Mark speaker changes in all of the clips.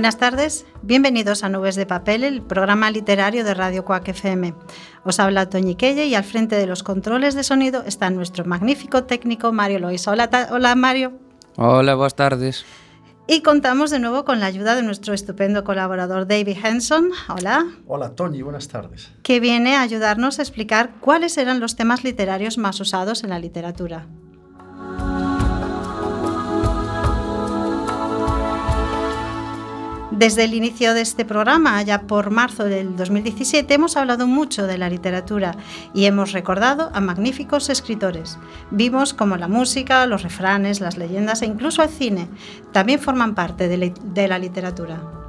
Speaker 1: Buenas tardes, bienvenidos a Nubes de Papel, el programa literario de Radio Cuac FM. Os habla Toñi Quelle y al frente de los controles de sonido está nuestro magnífico técnico Mario Lois. Hola, hola Mario.
Speaker 2: Hola, buenas tardes.
Speaker 1: Y contamos de nuevo con la ayuda de nuestro estupendo colaborador David Henson. Hola.
Speaker 3: Hola, Toñi, buenas tardes.
Speaker 1: Que viene a ayudarnos a explicar cuáles eran los temas literarios más usados en la literatura. Desde el inicio de este programa, ya por marzo del 2017, hemos hablado mucho de la literatura y hemos recordado a magníficos escritores. Vimos como la música, los refranes, las leyendas e incluso el cine también forman parte de la literatura.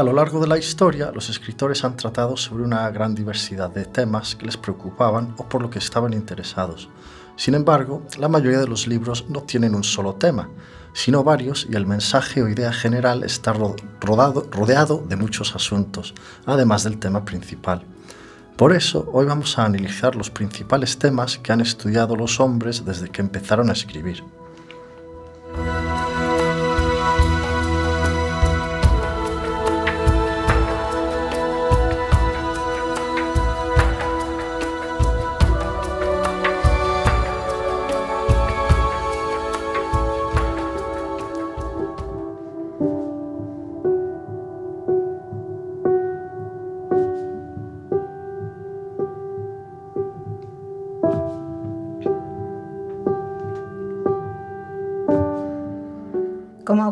Speaker 3: A lo largo de la historia, los escritores han tratado sobre una gran diversidad de temas que les preocupaban o por lo que estaban interesados. Sin embargo, la mayoría de los libros no tienen un solo tema, sino varios y el mensaje o idea general está rodeado de muchos asuntos, además del tema principal. Por eso, hoy vamos a analizar los principales temas que han estudiado los hombres desde que empezaron a escribir.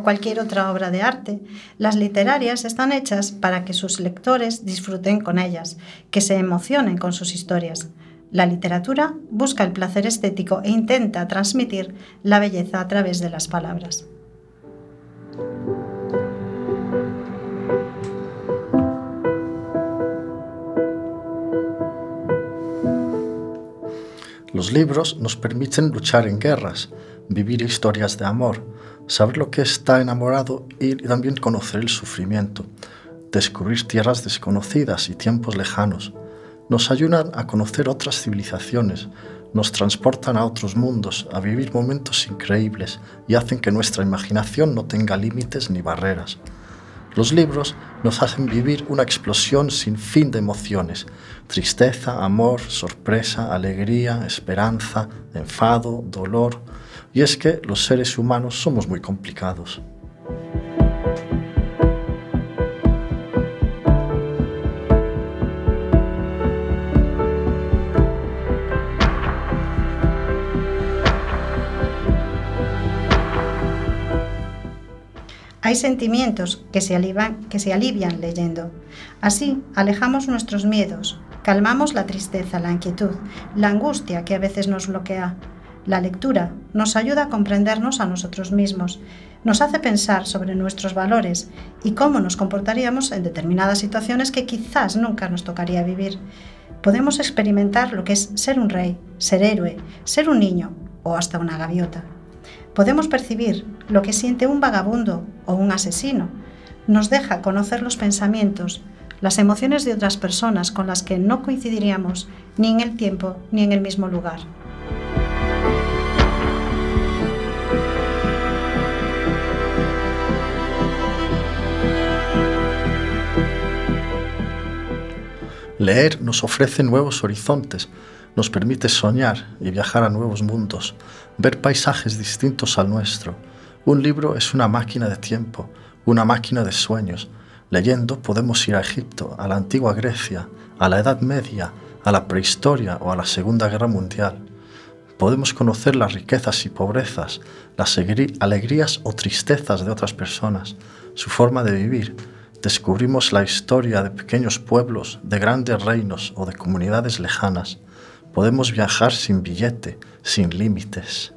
Speaker 1: Cualquier otra obra de arte, las literarias están hechas para que sus lectores disfruten con ellas, que se emocionen con sus historias. La literatura busca el placer estético e intenta transmitir la belleza a través de las palabras.
Speaker 3: Los libros nos permiten luchar en guerras, vivir historias de amor, saber lo que está enamorado y también conocer el sufrimiento, descubrir tierras desconocidas y tiempos lejanos. Nos ayudan a conocer otras civilizaciones, nos transportan a otros mundos, a vivir momentos increíbles y hacen que nuestra imaginación no tenga límites ni barreras. Los libros nos hacen vivir una explosión sin fin de emociones, tristeza, amor, sorpresa, alegría, esperanza, enfado, dolor, y es que los seres humanos somos muy complicados.
Speaker 1: Hay sentimientos que se, alivian, que se alivian leyendo. Así alejamos nuestros miedos, calmamos la tristeza, la inquietud, la angustia que a veces nos bloquea la lectura nos ayuda a comprendernos a nosotros mismos, nos hace pensar sobre nuestros valores y cómo nos comportaríamos en determinadas situaciones que quizás nunca nos tocaría vivir. Podemos experimentar lo que es ser un rey, ser héroe, ser un niño o hasta una gaviota. Podemos percibir lo que siente un vagabundo o un asesino. Nos deja conocer los pensamientos, las emociones de otras personas con las que no coincidiríamos ni en el tiempo ni en el mismo lugar.
Speaker 3: Leer nos ofrece nuevos horizontes, nos permite soñar y viajar a nuevos mundos, ver paisajes distintos al nuestro. Un libro es una máquina de tiempo, una máquina de sueños. Leyendo podemos ir a Egipto, a la antigua Grecia, a la Edad Media, a la prehistoria o a la Segunda Guerra Mundial. Podemos conocer las riquezas y pobrezas, las alegrías o tristezas de otras personas, su forma de vivir, descubrimos la historia de pequeños pueblos, de grandes reinos o de comunidades lejanas. Podemos viajar sin billete, sin límites.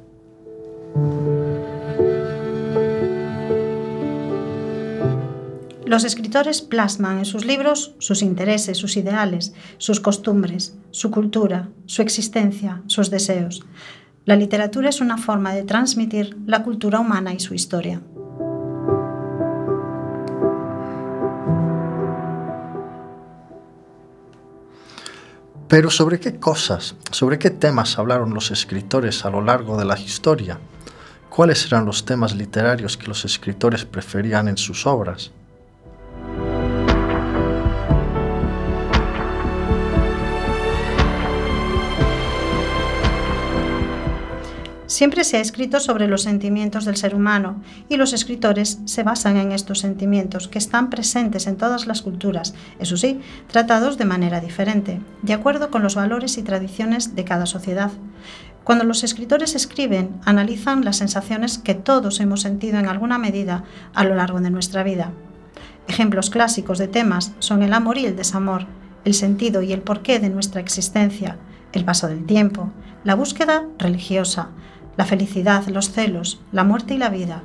Speaker 1: Los escritores plasman en sus libros sus intereses, sus ideales, sus costumbres, su cultura, su existencia, sus deseos. La literatura es una forma de transmitir la cultura humana y su historia.
Speaker 3: Pero ¿sobre qué cosas, sobre qué temas hablaron los escritores a lo largo de la historia? ¿Cuáles eran los temas literarios que los escritores preferían en sus obras?
Speaker 1: Siempre se ha escrito sobre los sentimientos del ser humano y los escritores se basan en estos sentimientos que están presentes en todas las culturas, eso sí, tratados de manera diferente, de acuerdo con los valores y tradiciones de cada sociedad. Cuando los escritores escriben, analizan las sensaciones que todos hemos sentido en alguna medida a lo largo de nuestra vida. Ejemplos clásicos de temas son el amor y el desamor, el sentido y el porqué de nuestra existencia, el paso del tiempo, la búsqueda religiosa, la felicidad, los celos, la muerte y la vida,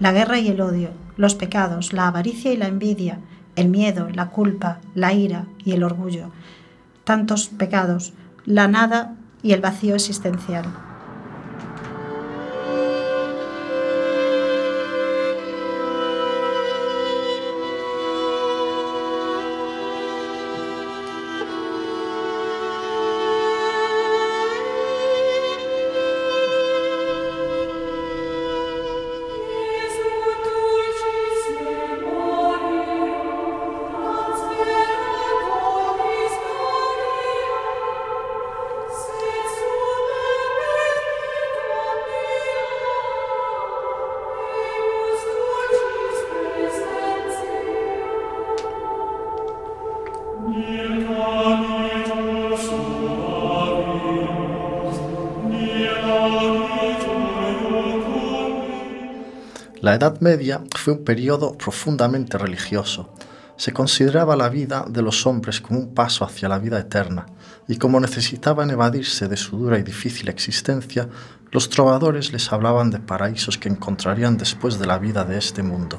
Speaker 1: la guerra y el odio, los pecados, la avaricia y la envidia, el miedo, la culpa, la ira y el orgullo. Tantos pecados, la nada y el vacío existencial.
Speaker 3: Edad Media fue un periodo profundamente religioso. Se consideraba la vida de los hombres como un paso hacia la vida eterna, y como necesitaban evadirse de su dura y difícil existencia, los trovadores les hablaban de paraísos que encontrarían después de la vida de este mundo,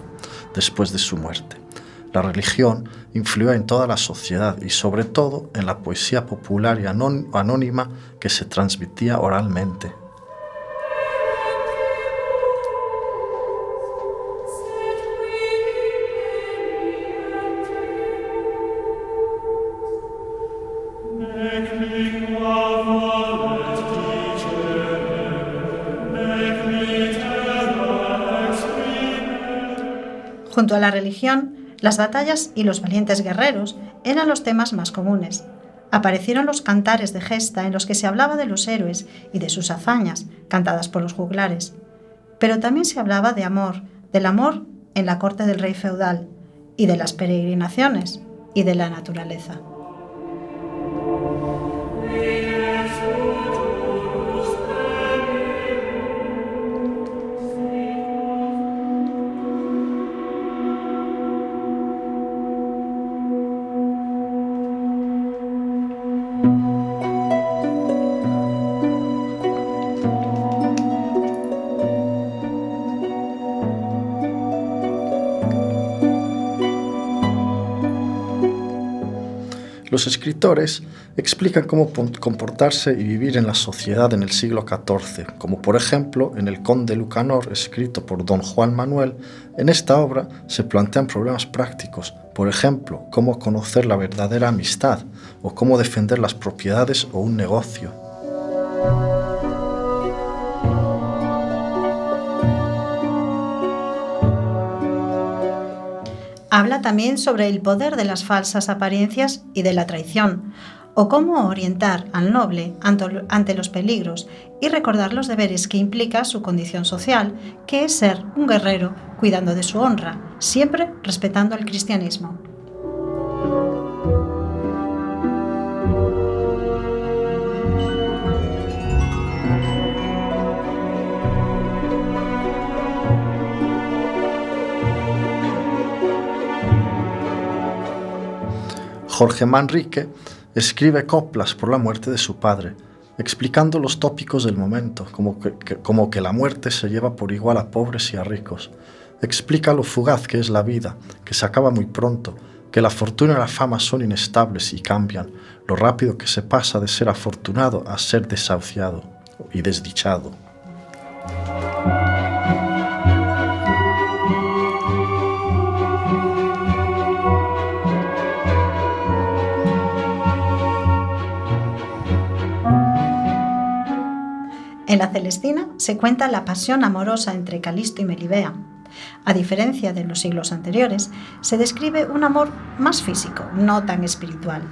Speaker 3: después de su muerte. La religión influyó en toda la sociedad y sobre todo en la poesía popular y anónima que se transmitía oralmente.
Speaker 1: Junto a la religión, las batallas y los valientes guerreros eran los temas más comunes. Aparecieron los cantares de gesta en los que se hablaba de los héroes y de sus hazañas, cantadas por los juglares. Pero también se hablaba de amor, del amor en la corte del rey feudal, y de las peregrinaciones, y de la naturaleza.
Speaker 3: Los escritores explican cómo comportarse y vivir en la sociedad en el siglo XIV, como por ejemplo en El Conde Lucanor, escrito por don Juan Manuel. En esta obra se plantean problemas prácticos, por ejemplo, cómo conocer la verdadera amistad o cómo defender las propiedades o un negocio.
Speaker 1: Habla también sobre el poder de las falsas apariencias y de la traición, o cómo orientar al noble ante los peligros y recordar los deberes que implica su condición social, que es ser un guerrero cuidando de su honra, siempre respetando el cristianismo.
Speaker 3: Jorge Manrique escribe coplas por la muerte de su padre, explicando los tópicos del momento, como que, como que la muerte se lleva por igual a pobres y a ricos. Explica lo fugaz que es la vida, que se acaba muy pronto, que la fortuna y la fama son inestables y cambian, lo rápido que se pasa de ser afortunado a ser desahuciado y desdichado.
Speaker 1: En la Celestina se cuenta la pasión amorosa entre Calisto y Melibea. A diferencia de los siglos anteriores, se describe un amor más físico, no tan espiritual.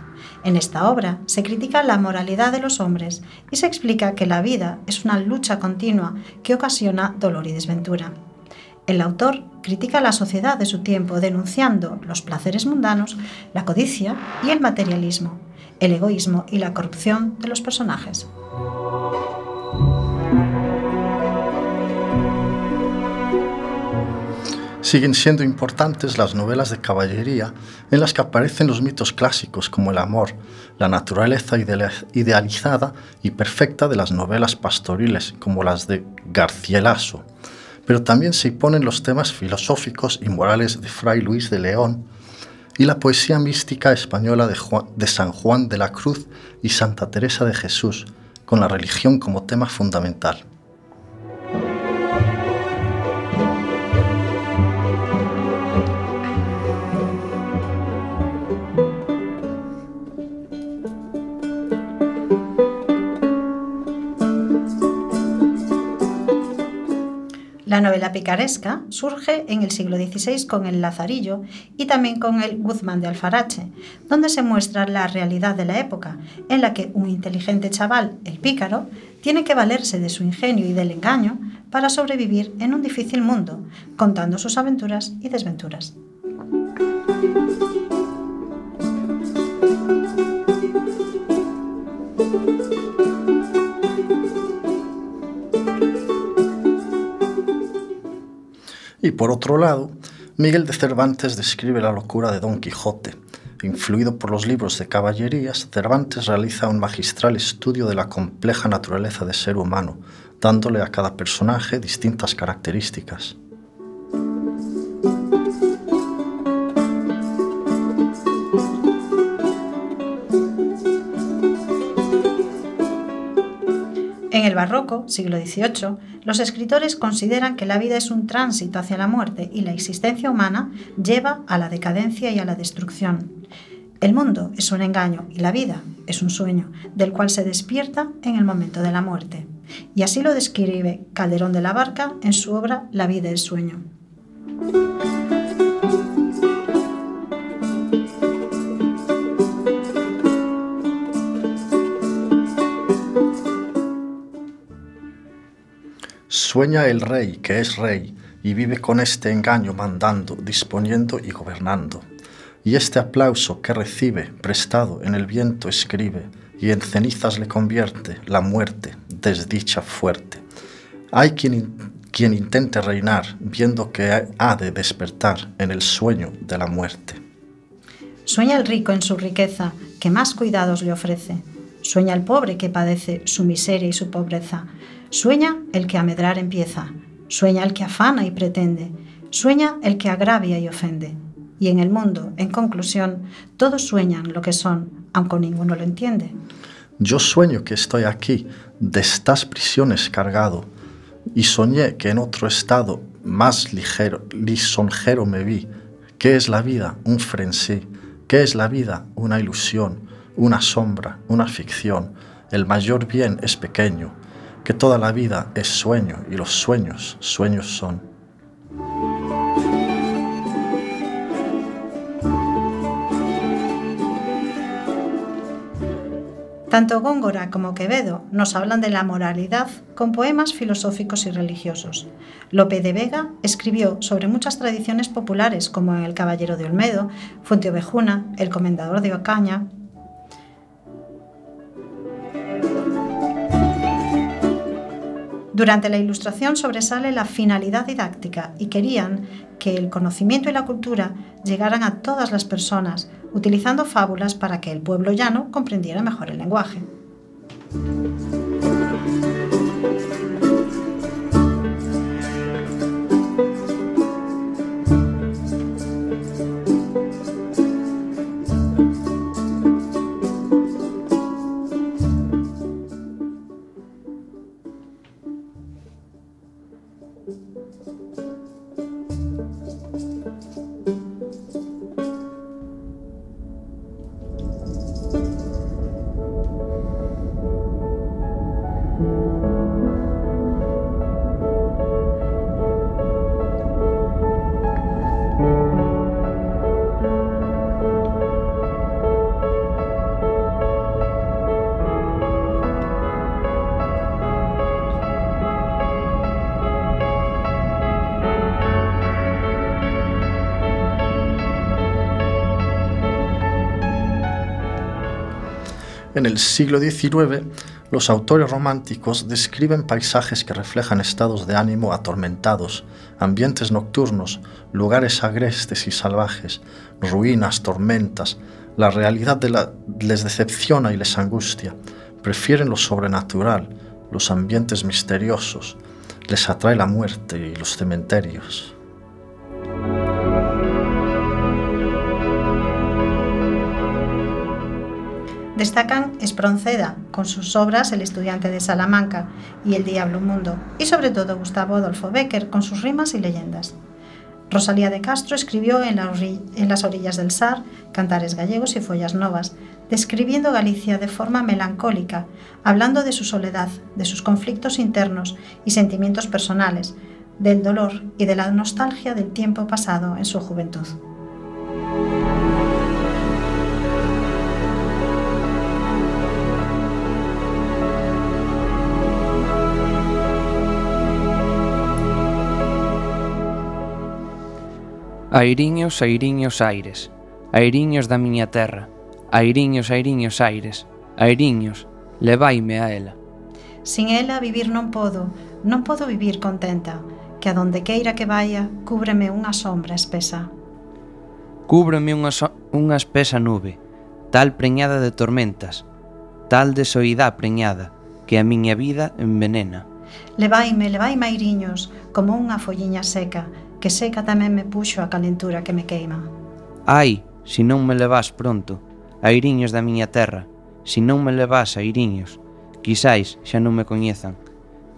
Speaker 1: En esta obra se critica la moralidad de los hombres y se explica que la vida es una lucha continua que ocasiona dolor y desventura. El autor critica la sociedad de su tiempo denunciando los placeres mundanos, la codicia y el materialismo, el egoísmo y la corrupción de los personajes.
Speaker 3: Siguen siendo importantes las novelas de caballería en las que aparecen los mitos clásicos como el amor, la naturaleza idealizada y perfecta de las novelas pastoriles como las de Garcielaso. Pero también se imponen los temas filosóficos y morales de Fray Luis de León y la poesía mística española de San Juan de la Cruz y Santa Teresa de Jesús, con la religión como tema fundamental.
Speaker 1: Picaresca surge en el siglo XVI con el Lazarillo y también con el Guzmán de Alfarache, donde se muestra la realidad de la época, en la que un inteligente chaval, el pícaro, tiene que valerse de su ingenio y del engaño para sobrevivir en un difícil mundo, contando sus aventuras y desventuras.
Speaker 3: Y por otro lado, Miguel de Cervantes describe la locura de Don Quijote. Influido por los libros de caballerías, Cervantes realiza un magistral estudio de la compleja naturaleza del ser humano, dándole a cada personaje distintas características.
Speaker 1: El barroco, siglo XVIII, los escritores consideran que la vida es un tránsito hacia la muerte y la existencia humana lleva a la decadencia y a la destrucción. El mundo es un engaño y la vida es un sueño, del cual se despierta en el momento de la muerte. Y así lo describe Calderón de la Barca en su obra La vida es sueño.
Speaker 3: Sueña el rey que es rey y vive con este engaño mandando, disponiendo y gobernando. Y este aplauso que recibe, prestado en el viento escribe, y en cenizas le convierte la muerte, desdicha fuerte. Hay quien, quien intente reinar, viendo que ha de despertar en el sueño de la muerte.
Speaker 1: Sueña el rico en su riqueza, que más cuidados le ofrece. Sueña el pobre que padece su miseria y su pobreza. Sueña el que a medrar empieza, sueña el que afana y pretende, sueña el que agravia y ofende. Y en el mundo, en conclusión, todos sueñan lo que son, aunque ninguno lo entiende.
Speaker 3: Yo sueño que estoy aquí, de estas prisiones cargado, y soñé que en otro estado más ligero, lisonjero me vi. ¿Qué es la vida? Un frenesí. ¿Qué es la vida? Una ilusión, una sombra, una ficción. El mayor bien es pequeño, que toda la vida es sueño y los sueños, sueños son.
Speaker 1: Tanto Góngora como Quevedo nos hablan de la moralidad con poemas filosóficos y religiosos. Lope de Vega escribió sobre muchas tradiciones populares como El Caballero de Olmedo, Fuenteovejuna, El Comendador de Ocaña, Durante la Ilustración sobresale la finalidad didáctica y querían que el conocimiento y la cultura llegaran a todas las personas, utilizando fábulas para que el pueblo llano comprendiera mejor el lenguaje.
Speaker 3: En el siglo XIX, los autores románticos describen paisajes que reflejan estados de ánimo atormentados, ambientes nocturnos, lugares agrestes y salvajes, ruinas, tormentas. La realidad les decepciona y les angustia. Prefieren lo sobrenatural, los ambientes misteriosos. Les atrae la muerte y los cementerios.
Speaker 1: Destacan Espronceda, con sus obras El estudiante de Salamanca y El diablo mundo, y sobre todo Gustavo Adolfo Becker, con sus rimas y leyendas. Rosalía de Castro escribió en, en las orillas del Sar, Cantares gallegos y Follas novas, describiendo Galicia de forma melancólica, hablando de su soledad, de sus conflictos internos y sentimientos personales, del dolor y de la nostalgia del tiempo pasado en su juventud.
Speaker 2: Airiños, airiños, aires, airiños da miña terra, airiños, airiños, aires, airiños, levaime a ela.
Speaker 1: Sin ela vivir non podo, non podo vivir contenta, que a donde queira que vaya, cúbreme unha sombra espesa.
Speaker 2: Cúbreme unha, so unha espesa nube, tal preñada de tormentas, tal de soidá preñada, que a miña vida envenena.
Speaker 1: Levaime, levaime airiños, como unha folliña seca, que seca tamén me puxo a calentura que me queima.
Speaker 2: Ai, si non me levas pronto, a iriños da miña terra, si non me levas a iriños, quizáis xa non me coñezan,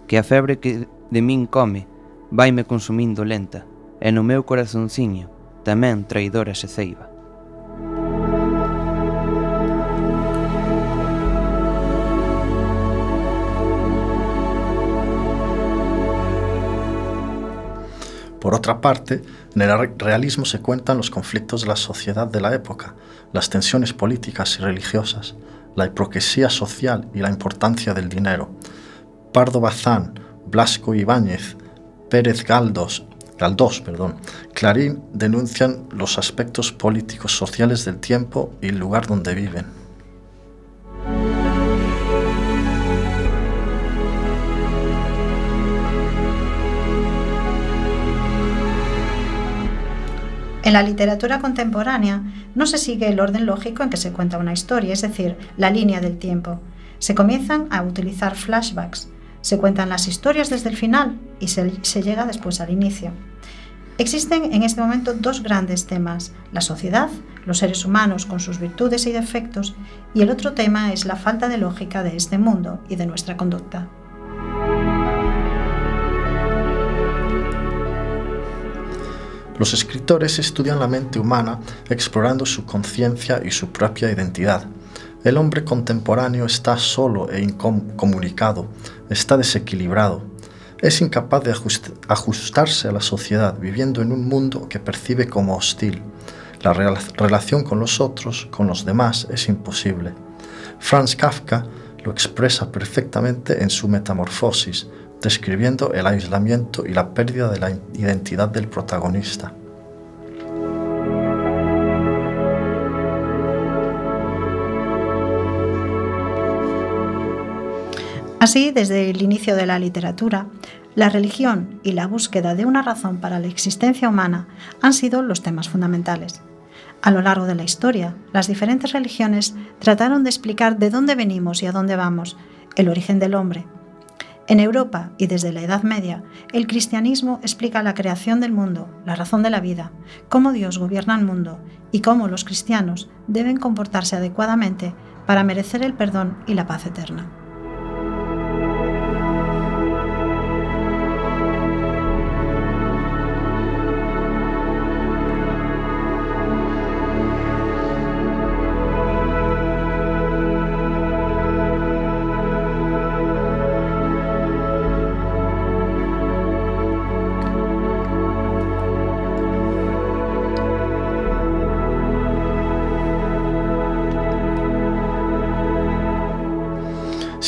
Speaker 2: que a febre que de min come vaime consumindo lenta, e no meu corazonciño tamén traidora se ceiba.
Speaker 3: Por otra parte, en el realismo se cuentan los conflictos de la sociedad de la época, las tensiones políticas y religiosas, la hipocresía social y la importancia del dinero. Pardo Bazán, Blasco Ibáñez, Pérez Galdós, Galdós perdón, Clarín denuncian los aspectos políticos sociales del tiempo y el lugar donde viven.
Speaker 1: En la literatura contemporánea no se sigue el orden lógico en que se cuenta una historia, es decir, la línea del tiempo. Se comienzan a utilizar flashbacks, se cuentan las historias desde el final y se, llega después al inicio. Existen en este momento dos grandes temas, la sociedad, los seres humanos con sus virtudes y defectos, y el otro tema es la falta de lógica de este mundo y de nuestra conducta.
Speaker 3: Los escritores estudian la mente humana explorando su conciencia y su propia identidad. El hombre contemporáneo está solo e incomunicado, está desequilibrado, es incapaz de ajustarse a la sociedad, viviendo en un mundo que percibe como hostil. La relación con los otros, con los demás, es imposible. Franz Kafka lo expresa perfectamente en su Metamorfosis, describiendo el aislamiento y la pérdida de la identidad del protagonista.
Speaker 1: Así, desde el inicio de la literatura, la religión y la búsqueda de una razón para la existencia humana han sido los temas fundamentales. A lo largo de la historia, las diferentes religiones trataron de explicar de dónde venimos y a dónde vamos, el origen del hombre, en Europa y desde la Edad Media, el cristianismo explica la creación del mundo, la razón de la vida, cómo Dios gobierna el mundo y cómo los cristianos deben comportarse adecuadamente para merecer el perdón y la paz eterna.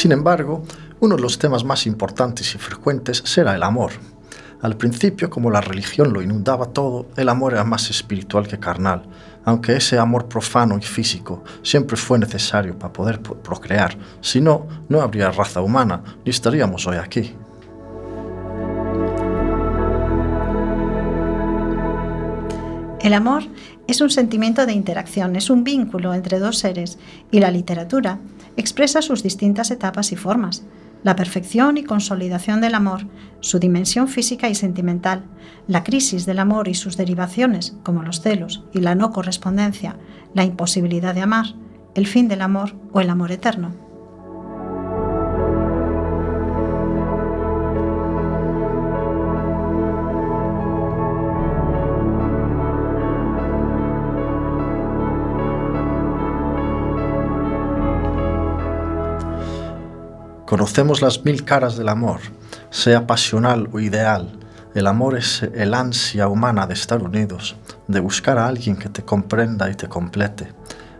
Speaker 3: Sin embargo, uno de los temas más importantes y frecuentes será el amor. Al principio, como la religión lo inundaba todo, el amor era más espiritual que carnal, aunque ese amor profano y físico siempre fue necesario para poder procrear, si no, no habría raza humana ni estaríamos hoy aquí.
Speaker 1: El amor es un sentimiento de interacción, es un vínculo entre dos seres y la literatura expresa sus distintas etapas y formas la perfección y consolidación del amor, su dimensión física y sentimental, la crisis del amor y sus derivaciones, como los celos y la no correspondencia, la imposibilidad de amar, el fin del amor o el amor eterno.
Speaker 3: Conocemos las mil caras del amor, sea pasional o ideal. El amor es el ansia humana de estar unidos, de buscar a alguien que te comprenda y te complete.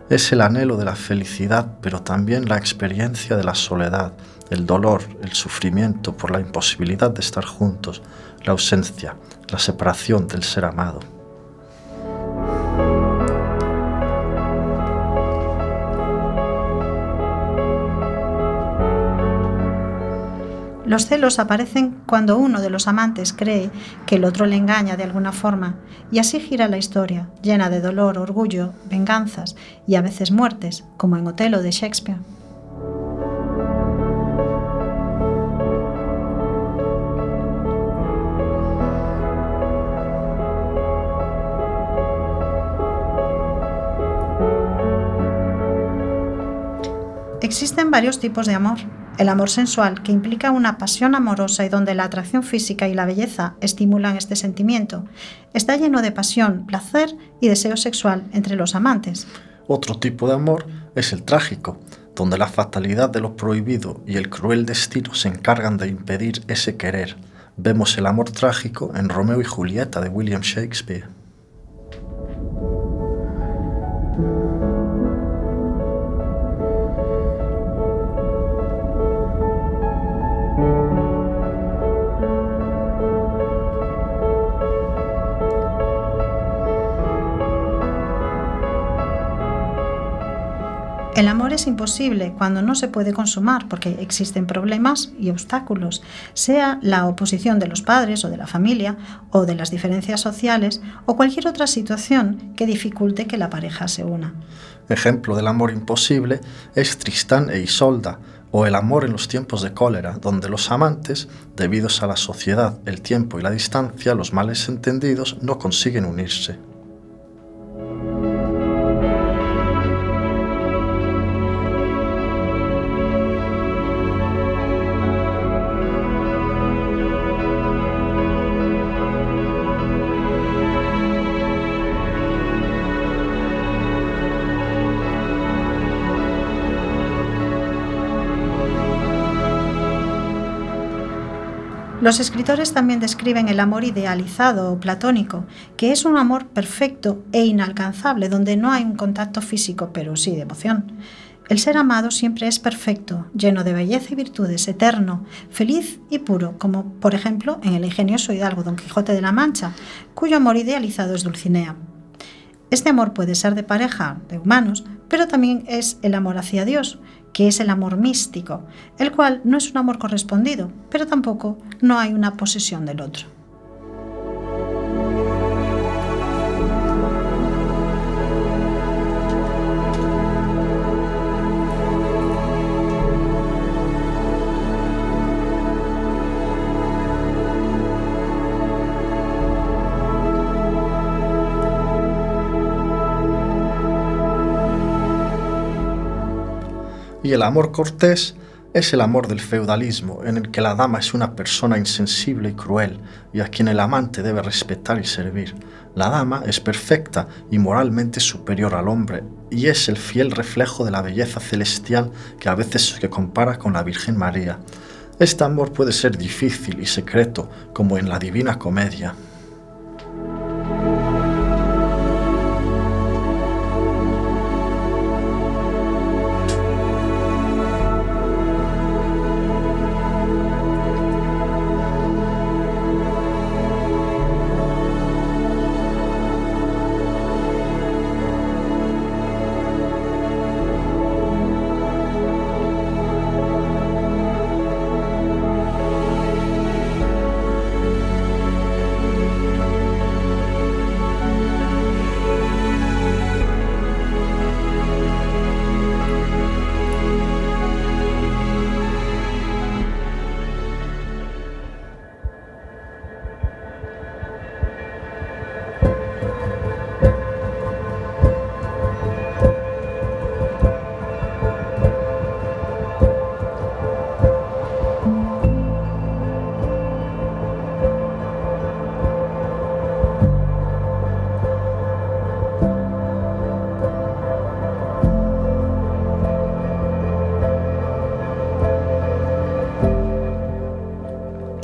Speaker 3: Es el anhelo de la felicidad, pero también la experiencia de la soledad, el dolor, el sufrimiento por la imposibilidad de estar juntos, la ausencia, la separación del ser amado.
Speaker 1: Los celos aparecen cuando uno de los amantes cree que el otro le engaña de alguna forma, y así gira la historia, llena de dolor, orgullo, venganzas y a veces muertes, como en Otelo de Shakespeare. Existen varios tipos de amor. El amor sensual, que implica una pasión amorosa y donde la atracción física y la belleza estimulan este sentimiento, está lleno de pasión, placer y deseo sexual entre los amantes.
Speaker 3: Otro tipo de amor es el trágico, donde la fatalidad de lo prohibido y el cruel destino se encargan de impedir ese querer. Vemos el amor trágico en Romeo y Julieta de William Shakespeare.
Speaker 1: El amor es imposible cuando no se puede consumar porque existen problemas y obstáculos, sea la oposición de los padres o de la familia o de las diferencias sociales o cualquier otra situación que dificulte que la pareja se una.
Speaker 3: Ejemplo del amor imposible es Tristán e Isolda, o el amor en los tiempos de cólera, donde los amantes, debido a la sociedad, el tiempo y la distancia, los males entendidos, no consiguen unirse.
Speaker 1: Los escritores también describen el amor idealizado o platónico, que es un amor perfecto e inalcanzable, donde no hay un contacto físico, pero sí de emoción. El ser amado siempre es perfecto, lleno de belleza y virtudes, eterno, feliz y puro, como por ejemplo en el ingenioso hidalgo Don Quijote de la Mancha, cuyo amor idealizado es Dulcinea. Este amor puede ser de pareja, de humanos, pero también es el amor hacia Dios, que es el amor místico, el cual no es un amor correspondido, pero tampoco no hay una posesión del otro.
Speaker 3: El amor cortés es el amor del feudalismo, en el que la dama es una persona insensible y cruel, y a quien el amante debe respetar y servir. La dama es perfecta y moralmente superior al hombre, y es el fiel reflejo de la belleza celestial que a veces se compara con la Virgen María. Este amor puede ser difícil y secreto, como en la Divina Comedia.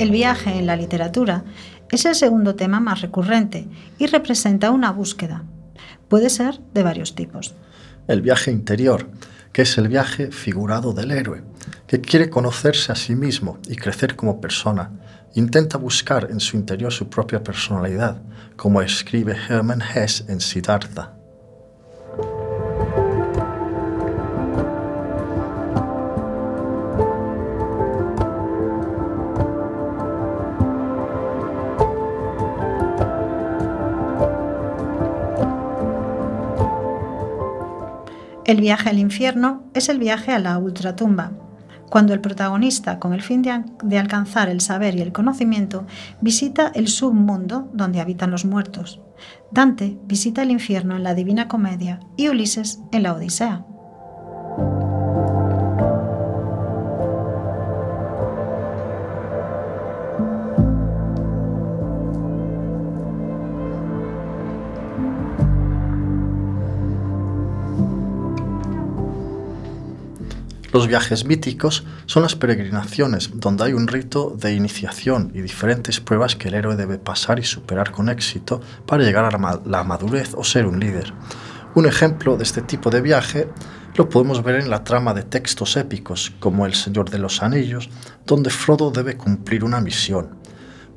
Speaker 1: El viaje en la literatura es el segundo tema más recurrente y representa una búsqueda. Puede ser de varios tipos.
Speaker 3: El viaje interior, que es el viaje figurado del héroe, que quiere conocerse a sí mismo y crecer como persona. Intenta buscar en su interior su propia personalidad, como escribe Hermann Hesse en Siddhartha.
Speaker 1: El viaje al infierno es el viaje a la ultratumba, cuando el protagonista, con el fin de, alcanzar el saber y el conocimiento, visita el submundo donde habitan los muertos. Dante visita el infierno en la Divina Comedia y Ulises en la Odisea.
Speaker 3: Los viajes míticos son las peregrinaciones donde hay un rito de iniciación y diferentes pruebas que el héroe debe pasar y superar con éxito para llegar a la madurez o ser un líder. Un ejemplo de este tipo de viaje lo podemos ver en la trama de textos épicos como El Señor de los Anillos, donde Frodo debe cumplir una misión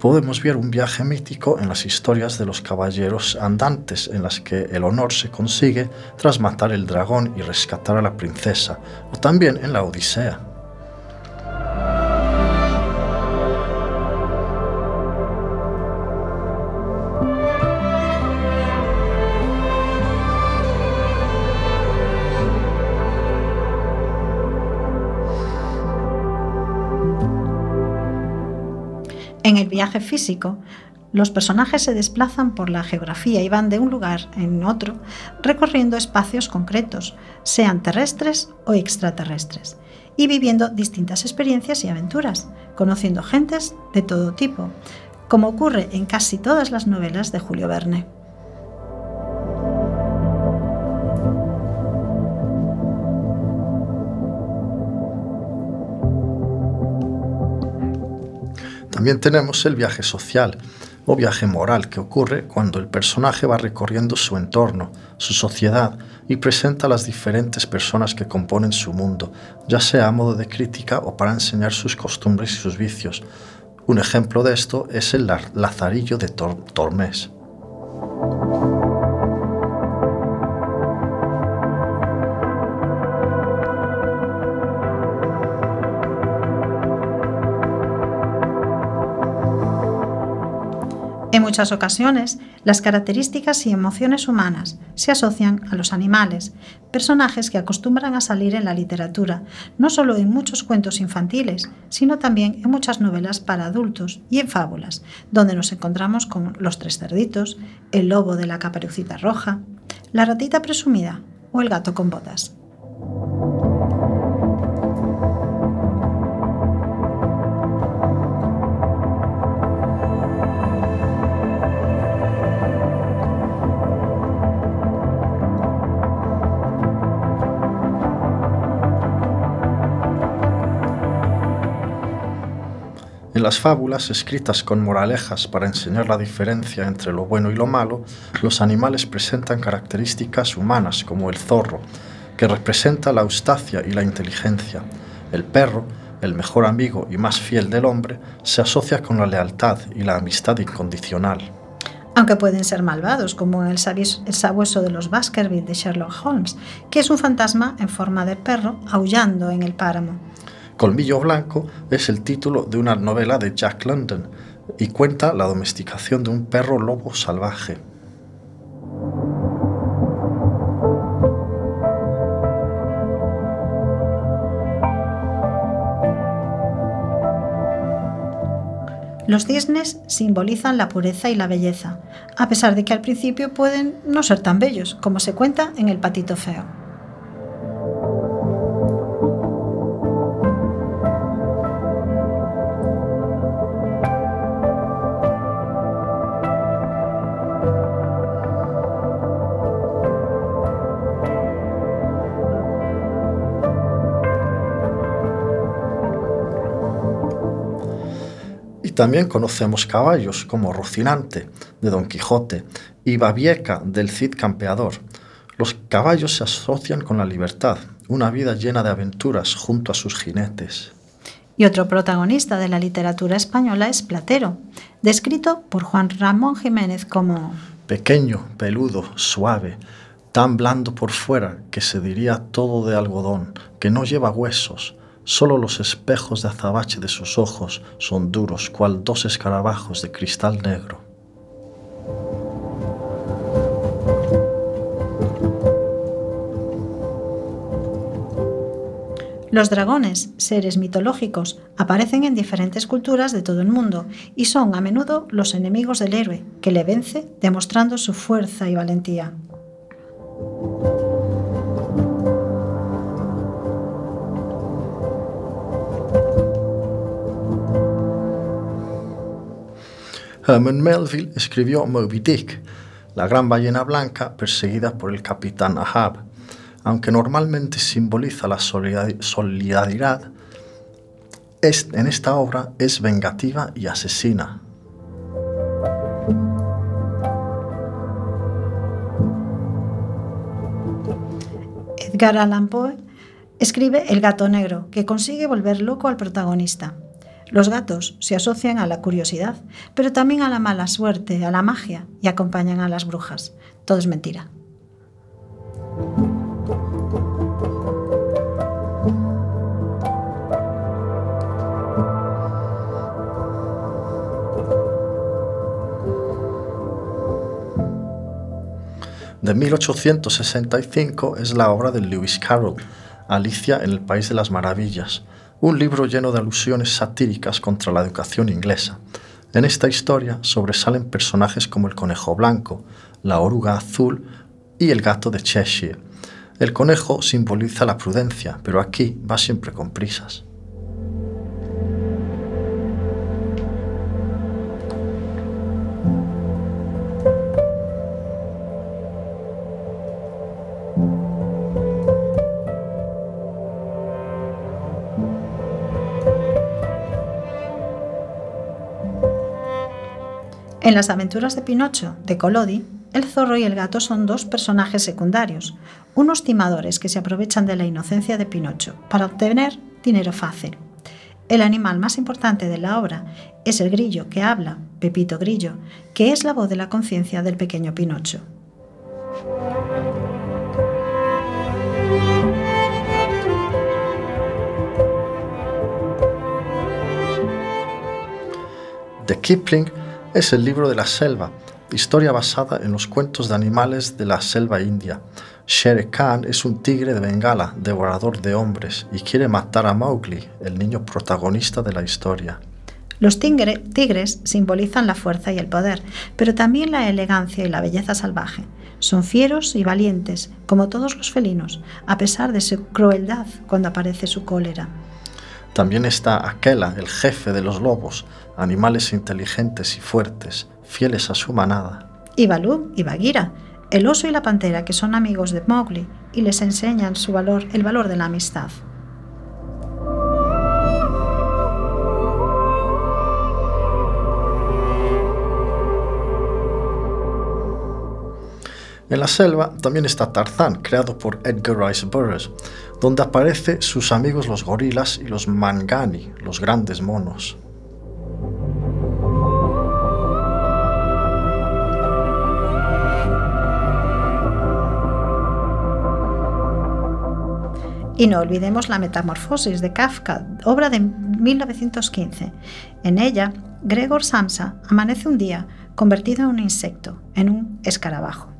Speaker 3: podemos ver un viaje mítico en las historias de los caballeros andantes en las que el honor se consigue tras matar el dragón y rescatar a la princesa, o también en la Odisea.
Speaker 1: En el viaje físico, los personajes se desplazan por la geografía y van de un lugar en otro recorriendo espacios concretos, sean terrestres o extraterrestres, y viviendo distintas experiencias y aventuras, conociendo gentes de todo tipo, como ocurre en casi todas las novelas de Julio Verne.
Speaker 3: También tenemos el viaje social o viaje moral que ocurre cuando el personaje va recorriendo su entorno, su sociedad y presenta a las diferentes personas que componen su mundo, ya sea a modo de crítica o para enseñar sus costumbres y sus vicios. Un ejemplo de esto es el Lazarillo de Tormes.
Speaker 1: En muchas ocasiones, las características y emociones humanas se asocian a los animales, personajes que acostumbran a salir en la literatura, no solo en muchos cuentos infantiles, sino también en muchas novelas para adultos y en fábulas, donde nos encontramos con los tres cerditos, el lobo de la caperucita roja, la ratita presumida o el gato con botas.
Speaker 3: En las fábulas, escritas con moralejas para enseñar la diferencia entre lo bueno y lo malo, los animales presentan características humanas como el zorro, que representa la eustacia y la inteligencia. El perro, el mejor amigo y más fiel del hombre, se asocia con la lealtad y la amistad incondicional.
Speaker 1: Aunque pueden ser malvados, como en el, sabueso de los Baskerville de Sherlock Holmes, que es un fantasma en forma de perro aullando en el páramo.
Speaker 3: Colmillo Blanco es el título de una novela de Jack London y cuenta la domesticación de un perro lobo salvaje.
Speaker 1: Los cisnes simbolizan la pureza y la belleza, a pesar de que al principio pueden no ser tan bellos, como se cuenta en El patito feo.
Speaker 3: Y también conocemos caballos como Rocinante, de Don Quijote, y Babieca, del Cid Campeador. Los caballos se asocian con la libertad, una vida llena de aventuras junto a sus jinetes.
Speaker 1: Y otro protagonista de la literatura española es Platero, descrito por Juan Ramón Jiménez como
Speaker 3: pequeño, peludo, suave, tan blando por fuera que se diría todo de algodón, que no lleva huesos, solo los espejos de azabache de sus ojos son duros, cual dos escarabajos de cristal negro.
Speaker 1: Los dragones, seres mitológicos, aparecen en diferentes culturas de todo el mundo y son a menudo los enemigos del héroe, que le vence demostrando su fuerza y valentía.
Speaker 3: Herman Melville escribió Moby Dick, la gran ballena blanca perseguida por el capitán Ahab. Aunque normalmente simboliza la solidaridad, en esta obra es vengativa y asesina.
Speaker 1: Edgar Allan Poe escribe El gato negro, que consigue volver loco al protagonista. Los gatos se asocian a la curiosidad, pero también a la mala suerte, a la magia y acompañan a las brujas. Todo es mentira.
Speaker 3: de 1865 es la obra de Lewis Carroll, Alicia en el País de las Maravillas, un libro lleno de alusiones satíricas contra la educación inglesa. En esta historia sobresalen personajes como el conejo blanco, la oruga azul y el gato de Cheshire. El conejo simboliza la prudencia, pero aquí va siempre con prisas.
Speaker 1: En las aventuras de Pinocho, de Collodi, el zorro y el gato son dos personajes secundarios, unos timadores que se aprovechan de la inocencia de Pinocho para obtener dinero fácil. El animal más importante de la obra es el grillo que habla, Pepito Grillo, que es la voz de la conciencia del pequeño Pinocho.
Speaker 3: Kipling es el libro de la selva, historia basada en los cuentos de animales de la selva india. Shere Khan es un tigre de Bengala, devorador de hombres, y quiere matar a Mowgli, el niño protagonista de la historia.
Speaker 1: Los tigres simbolizan la fuerza y el poder, pero también la elegancia y la belleza salvaje. Son fieros y valientes, como todos los felinos, a pesar de su crueldad cuando aparece su cólera.
Speaker 3: También está Aquela, el jefe de los lobos, animales inteligentes y fuertes, fieles a su manada.
Speaker 1: Y Balú y Bagheera, el oso y la pantera que son amigos de Mowgli y les enseñan su valor, el valor de la amistad.
Speaker 3: En la selva también está Tarzán, creado por Edgar Rice Burroughs, donde aparece sus amigos los gorilas y los mangani, los grandes monos.
Speaker 1: Y no olvidemos La Metamorfosis de Kafka, obra de 1915. En ella, Gregor Samsa amanece un día convertido en un insecto, en un escarabajo.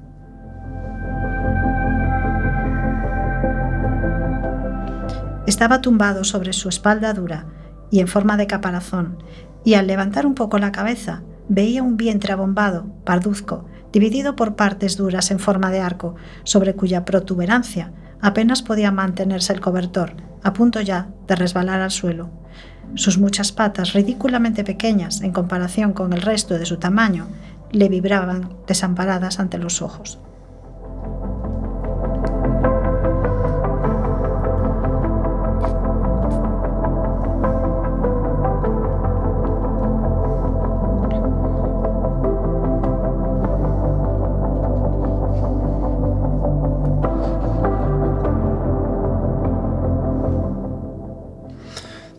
Speaker 1: Estaba tumbado sobre su espalda dura y en forma de caparazón, y al levantar un poco la cabeza veía un vientre abombado, parduzco, dividido por partes duras en forma de arco, sobre cuya protuberancia apenas podía mantenerse el cobertor, a punto ya de resbalar al suelo. Sus muchas patas, ridículamente pequeñas en comparación con el resto de su tamaño, le vibraban desamparadas ante los ojos.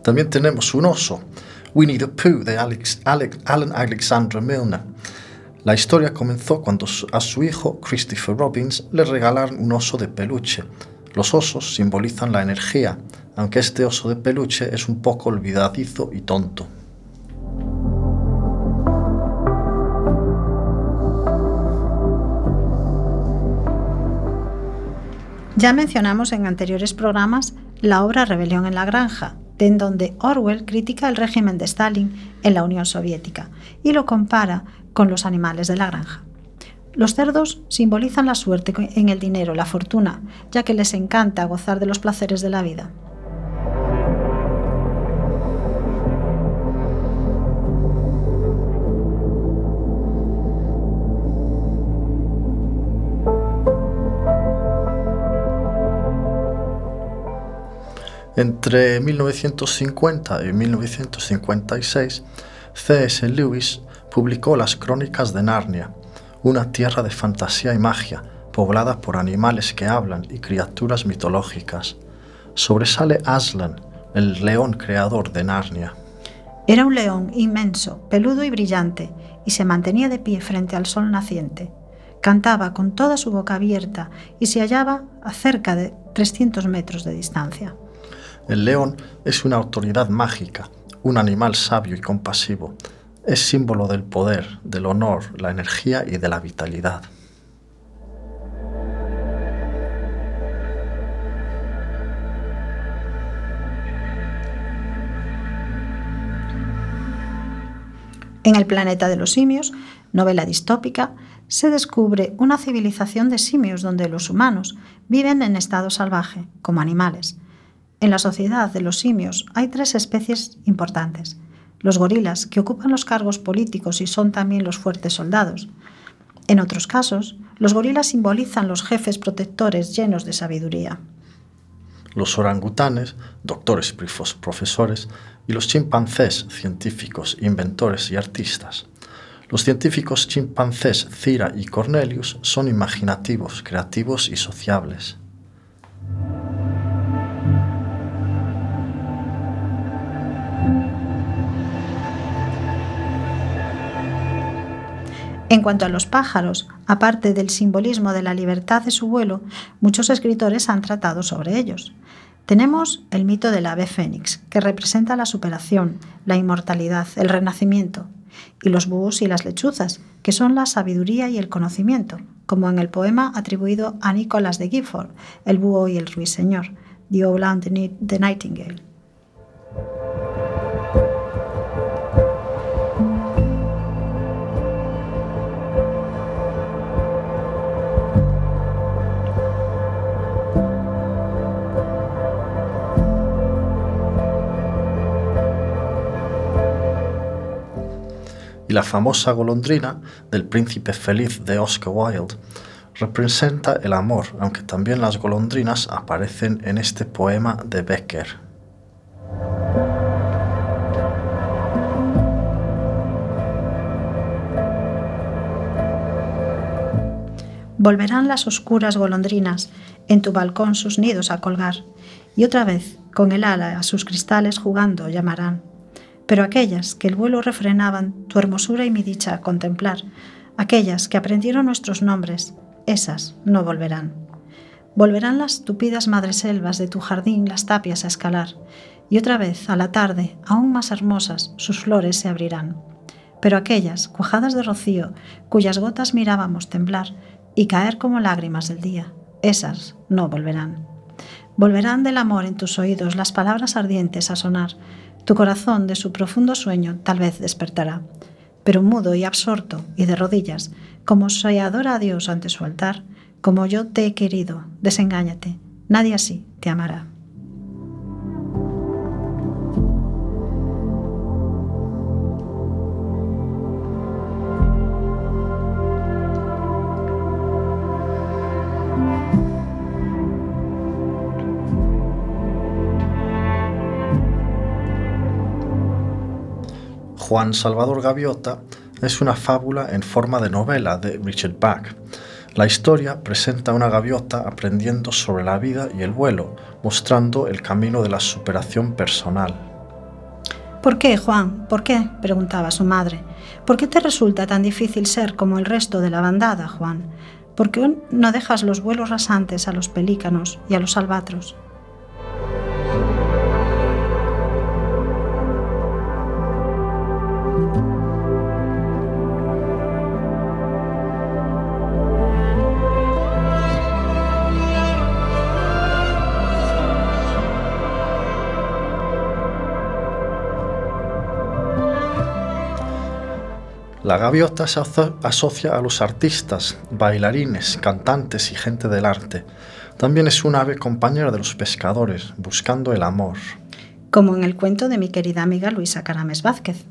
Speaker 3: También tenemos un oso, Winnie the Pooh de Alex, Alan Alexander Milner. La historia comenzó cuando a su hijo Christopher Robbins le regalaron un oso de peluche. Los osos simbolizan la energía, aunque este oso de peluche es un poco olvidadizo y tonto.
Speaker 1: Ya mencionamos en anteriores programas la obra Rebelión en la Granja, en donde Orwell critica el régimen de Stalin en la Unión Soviética y lo compara con los animales de la granja. Los cerdos simbolizan la suerte en el dinero, la fortuna, ya que les encanta gozar de los placeres de la vida.
Speaker 3: Entre 1950 y 1956, C.S. Lewis publicó Las Crónicas de Narnia, una tierra de fantasía y magia, poblada por animales que hablan y criaturas mitológicas. Sobresale Aslan, el león creador de Narnia.
Speaker 1: Era un león inmenso, peludo y brillante, y se mantenía de pie frente al sol naciente. Cantaba con toda su boca abierta y se hallaba a cerca de 300 metros de distancia.
Speaker 3: El león es una autoridad mágica, un animal sabio y compasivo. Es símbolo del poder, del honor, la energía y de la vitalidad.
Speaker 1: En el planeta de los simios, novela distópica, se descubre una civilización de simios donde los humanos viven en estado salvaje, como animales. En la sociedad de los simios hay tres especies importantes. Los gorilas, que ocupan los cargos políticos y son también los fuertes soldados. En otros casos, los gorilas simbolizan los jefes protectores llenos de sabiduría.
Speaker 3: Los orangutanes, doctores profesores, y los chimpancés, científicos, inventores y artistas. Los científicos chimpancés Cira y Cornelius son imaginativos, creativos y sociables.
Speaker 1: En cuanto a los pájaros, aparte del simbolismo de la libertad de su vuelo, muchos escritores han tratado sobre ellos. Tenemos el mito del ave fénix, que representa la superación, la inmortalidad, el renacimiento, y los búhos y las lechuzas, que son la sabiduría y el conocimiento, como en el poema atribuido a Nicolás de Gifford, El búho y el ruiseñor, The Owl and the Nightingale.
Speaker 3: La famosa golondrina del príncipe feliz de Oscar Wilde representa el amor, aunque también las golondrinas aparecen en este poema de Becker.
Speaker 1: Volverán las oscuras golondrinas en tu balcón sus nidos a colgar, y otra vez, con el ala a sus cristales jugando, llamarán pero aquellas que el vuelo refrenaban tu hermosura y mi dicha a contemplar, aquellas que aprendieron nuestros nombres, esas no volverán. Volverán las tupidas madreselvas de tu jardín las tapias a escalar, y otra vez, a la tarde, aún más hermosas, sus flores se abrirán. Pero aquellas, cuajadas de rocío, cuyas gotas mirábamos temblar y caer como lágrimas del día, esas no volverán. Volverán del amor en tus oídos las palabras ardientes a sonar, tu corazón de su profundo sueño tal vez despertará, pero mudo y absorto y de rodillas, como se adora a Dios ante su altar, como yo te he querido, desengáñate, nadie así te amará.
Speaker 3: Juan Salvador Gaviota es una fábula en forma de novela de Richard Bach. La historia presenta a una gaviota aprendiendo sobre la vida y el vuelo, mostrando el camino de la superación personal.
Speaker 1: ¿Por qué, Juan? ¿Por qué? preguntaba su madre. ¿Por qué te resulta tan difícil ser como el resto de la bandada, Juan? ¿Por qué no dejas los vuelos rasantes a los pelícanos y a los albatros?
Speaker 3: La gaviota se asocia a los artistas, bailarines, cantantes y gente del arte. También es un ave compañera de los pescadores, buscando el amor.
Speaker 1: Como en el cuento de mi querida amiga Luisa Carames Vázquez.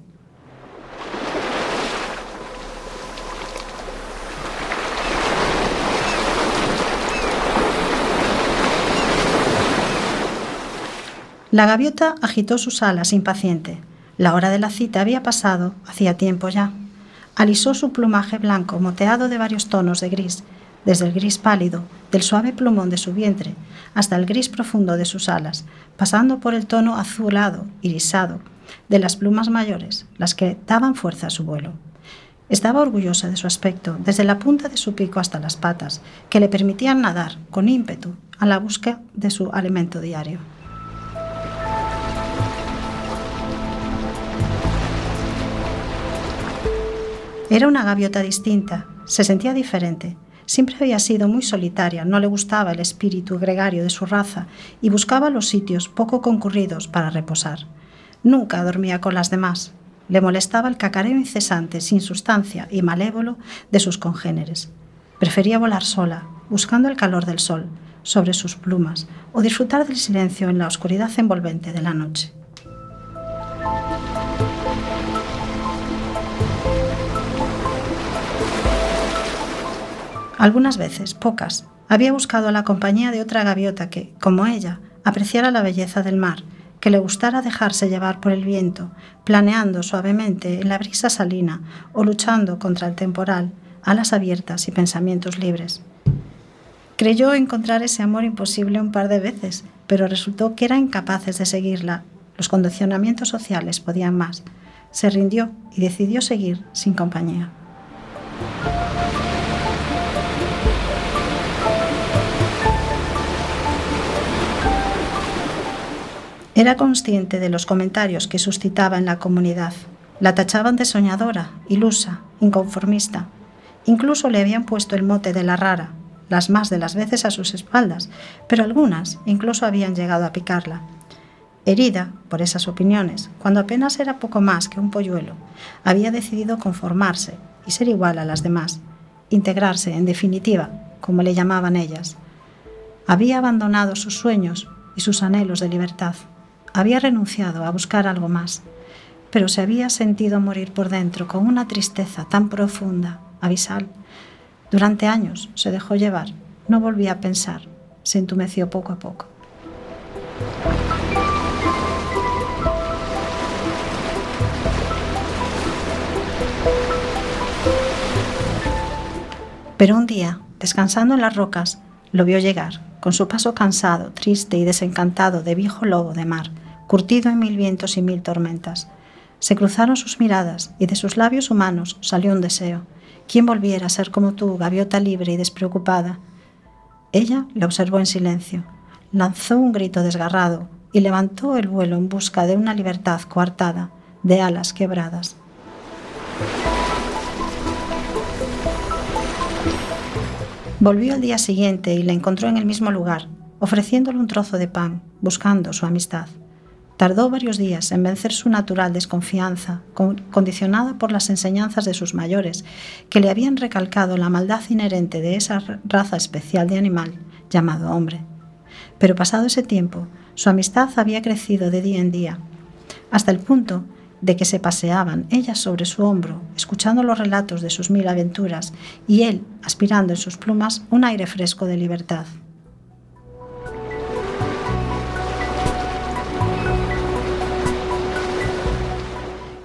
Speaker 1: La gaviota agitó sus alas impaciente. La hora de la cita había pasado hacía tiempo ya. Alisó su plumaje blanco, moteado de varios tonos de gris, desde el gris pálido del suave plumón de su vientre hasta el gris profundo de sus alas, pasando por el tono azulado, irisado, de las plumas mayores, las que daban fuerza a su vuelo. Estaba orgullosa de su aspecto, desde la punta de su pico hasta las patas, que le permitían nadar con ímpetu a la búsqueda de su alimento diario. Era una gaviota distinta, se sentía diferente. Siempre había sido muy solitaria, no le gustaba el espíritu gregario de su raza y buscaba los sitios poco concurridos para reposar. Nunca dormía con las demás. Le molestaba el cacareo incesante, sin sustancia y malévolo de sus congéneres. Prefería volar sola, buscando el calor del sol sobre sus plumas o disfrutar del silencio en la oscuridad envolvente de la noche. Algunas veces, pocas, había buscado la compañía de otra gaviota que, como ella, apreciara la belleza del mar, que le gustara dejarse llevar por el viento, planeando suavemente en la brisa salina o luchando contra el temporal, alas abiertas y pensamientos libres. Creyó encontrar ese amor imposible un par de veces, pero resultó que eran incapaces de seguirla. Los condicionamientos sociales podían más. Se rindió y decidió seguir sin compañía. Era consciente de los comentarios que suscitaba en la comunidad. La tachaban de soñadora, ilusa, inconformista. Incluso le habían puesto el mote de la rara, las más de las veces a sus espaldas, pero algunas incluso habían llegado a picarla. Herida por esas opiniones, cuando apenas era poco más que un polluelo, había decidido conformarse y ser igual a las demás, integrarse, en definitiva, como le llamaban ellas. Había abandonado sus sueños y sus anhelos de libertad. Había renunciado a buscar algo más, pero se había sentido morir por dentro con una tristeza tan profunda, abisal. Durante años se dejó llevar, no volvía a pensar, se entumeció poco a poco. Pero un día, descansando en las rocas, lo vio llegar, con su paso cansado, triste y desencantado de viejo lobo de mar, curtido en mil vientos y mil tormentas. Se cruzaron sus miradas y de sus labios humanos salió un deseo. ¿Quién volviera a ser como tú, gaviota libre y despreocupada? Ella le observó en silencio, lanzó un grito desgarrado y levantó el vuelo en busca de una libertad coartada, de alas quebradas. Volvió al día siguiente y la encontró en el mismo lugar, ofreciéndole un trozo de pan, buscando su amistad. Tardó varios días en vencer su natural desconfianza, condicionada por las enseñanzas de sus mayores, que le habían recalcado la maldad inherente de esa raza especial de animal llamado hombre. Pero pasado ese tiempo, su amistad había crecido de día en día, hasta el punto de que se paseaban, ella sobre su hombro, escuchando los relatos de sus mil aventuras, y él aspirando en sus plumas un aire fresco de libertad.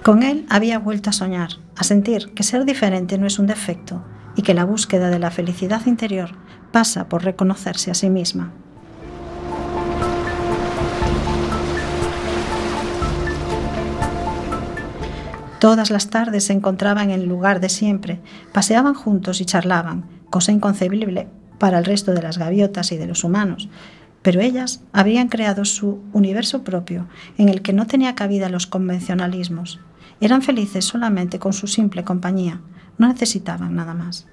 Speaker 1: Con él había vuelto a soñar, a sentir que ser diferente no es un defecto y que la búsqueda de la felicidad interior pasa por reconocerse a sí misma. Todas las tardes se encontraban en el lugar de siempre, paseaban juntos y charlaban, cosa inconcebible para el resto de las gaviotas y de los humanos. Pero ellas habían creado su universo propio, en el que no tenía cabida los convencionalismos. Eran felices solamente con su simple compañía, no necesitaban nada más.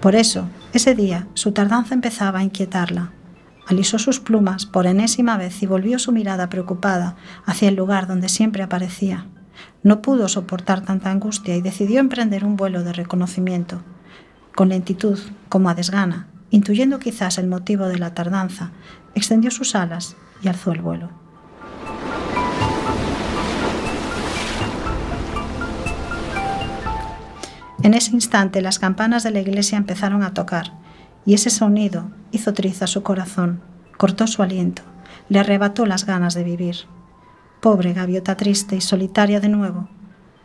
Speaker 1: Por eso, ese día, su tardanza empezaba a inquietarla. Alisó sus plumas por enésima vez y volvió su mirada preocupada hacia el lugar donde siempre aparecía. No pudo soportar tanta angustia y decidió emprender un vuelo de reconocimiento. Con lentitud, como a desgana, intuyendo quizás el motivo de la tardanza, extendió sus alas y alzó el vuelo. En ese instante las campanas de la iglesia empezaron a tocar, y ese sonido hizo triza su corazón, cortó su aliento, le arrebató las ganas de vivir. Pobre gaviota triste y solitaria de nuevo.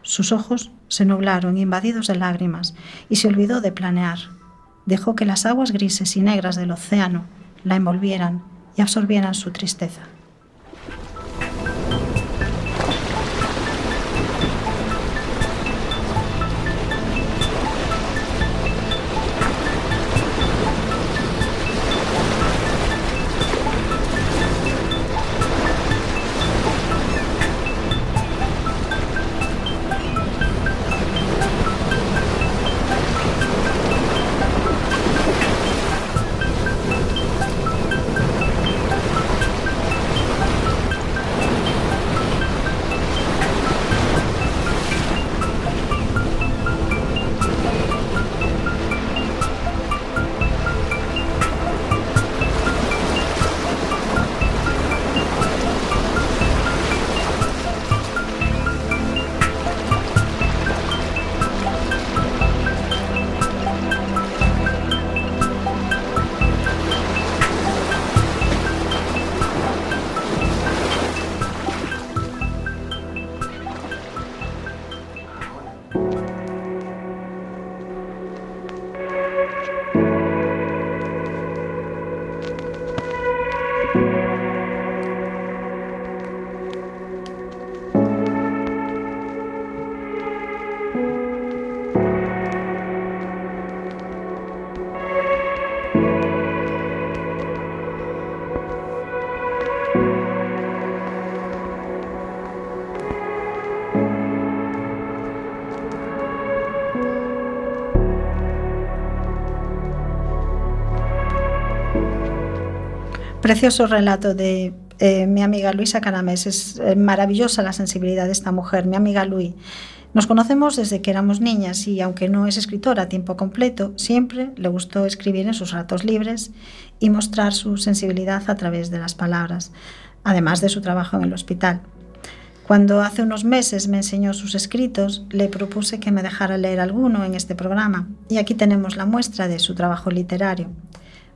Speaker 1: Sus ojos se nublaron invadidos de lágrimas y se olvidó de planear. Dejó que las aguas grises y negras del océano la envolvieran y absorbieran su tristeza. Precioso relato de eh, mi amiga Luisa Caramés. Es eh, maravillosa la sensibilidad de esta mujer, mi amiga Luis. Nos conocemos desde que éramos niñas y aunque no es escritora a tiempo completo, siempre le gustó escribir en sus ratos libres y mostrar su sensibilidad a través de las palabras, además de su trabajo en el hospital. Cuando hace unos meses me enseñó sus escritos, le propuse que me dejara leer alguno en este programa y aquí tenemos la muestra de su trabajo literario.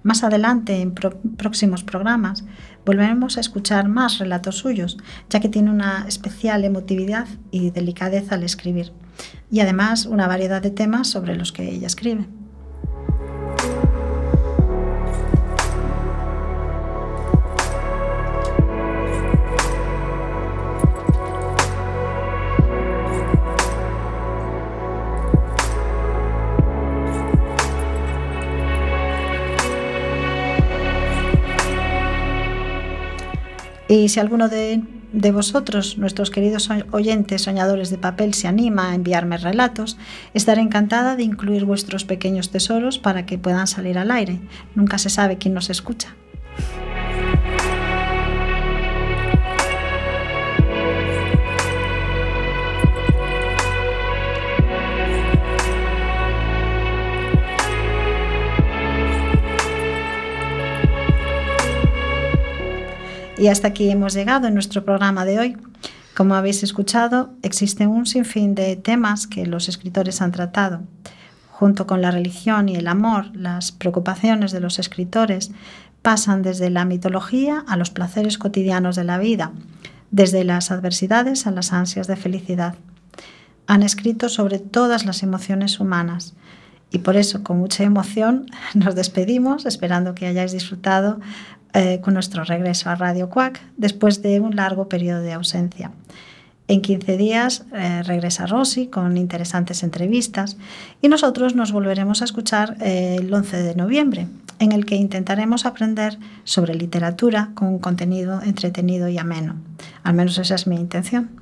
Speaker 1: Más adelante, en próximos programas, volveremos a escuchar más relatos suyos, ya que tiene una especial emotividad y delicadeza al escribir, y además una variedad de temas sobre los que ella escribe. Y si alguno de, vosotros, nuestros queridos oyentes soñadores de papel, se anima a enviarme relatos, estaré encantada de incluir vuestros pequeños tesoros para que puedan salir al aire. Nunca se sabe quién nos escucha. Y hasta aquí hemos llegado en nuestro programa de hoy. Como habéis escuchado, existe un sinfín de temas que los escritores han tratado. Junto con la religión y el amor, las preocupaciones de los escritores pasan desde la mitología a los placeres cotidianos de la vida, desde las adversidades a las ansias de felicidad. Han escrito sobre todas las emociones humanas Y por eso, con mucha emoción, nos despedimos, esperando que hayáis disfrutado eh, con nuestro regreso a Radio Cuac después de un largo periodo de ausencia. En 15 días eh, regresa Rosy con interesantes entrevistas y nosotros nos volveremos a escuchar eh, el 11 de noviembre, en el que intentaremos aprender sobre literatura con un contenido entretenido y ameno. Al menos esa es mi intención.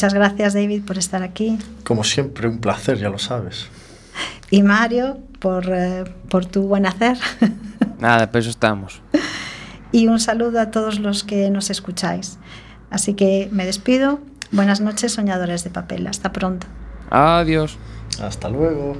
Speaker 1: Muchas gracias David por estar aquí.
Speaker 3: Como siempre, un placer, ya lo sabes.
Speaker 1: Y Mario, por, eh, por tu buen hacer.
Speaker 2: Nada, pues estamos.
Speaker 1: Y un saludo a todos los que nos escucháis. Así que me despido. Buenas noches, soñadores de papel. Hasta pronto.
Speaker 2: Adiós.
Speaker 3: Hasta luego.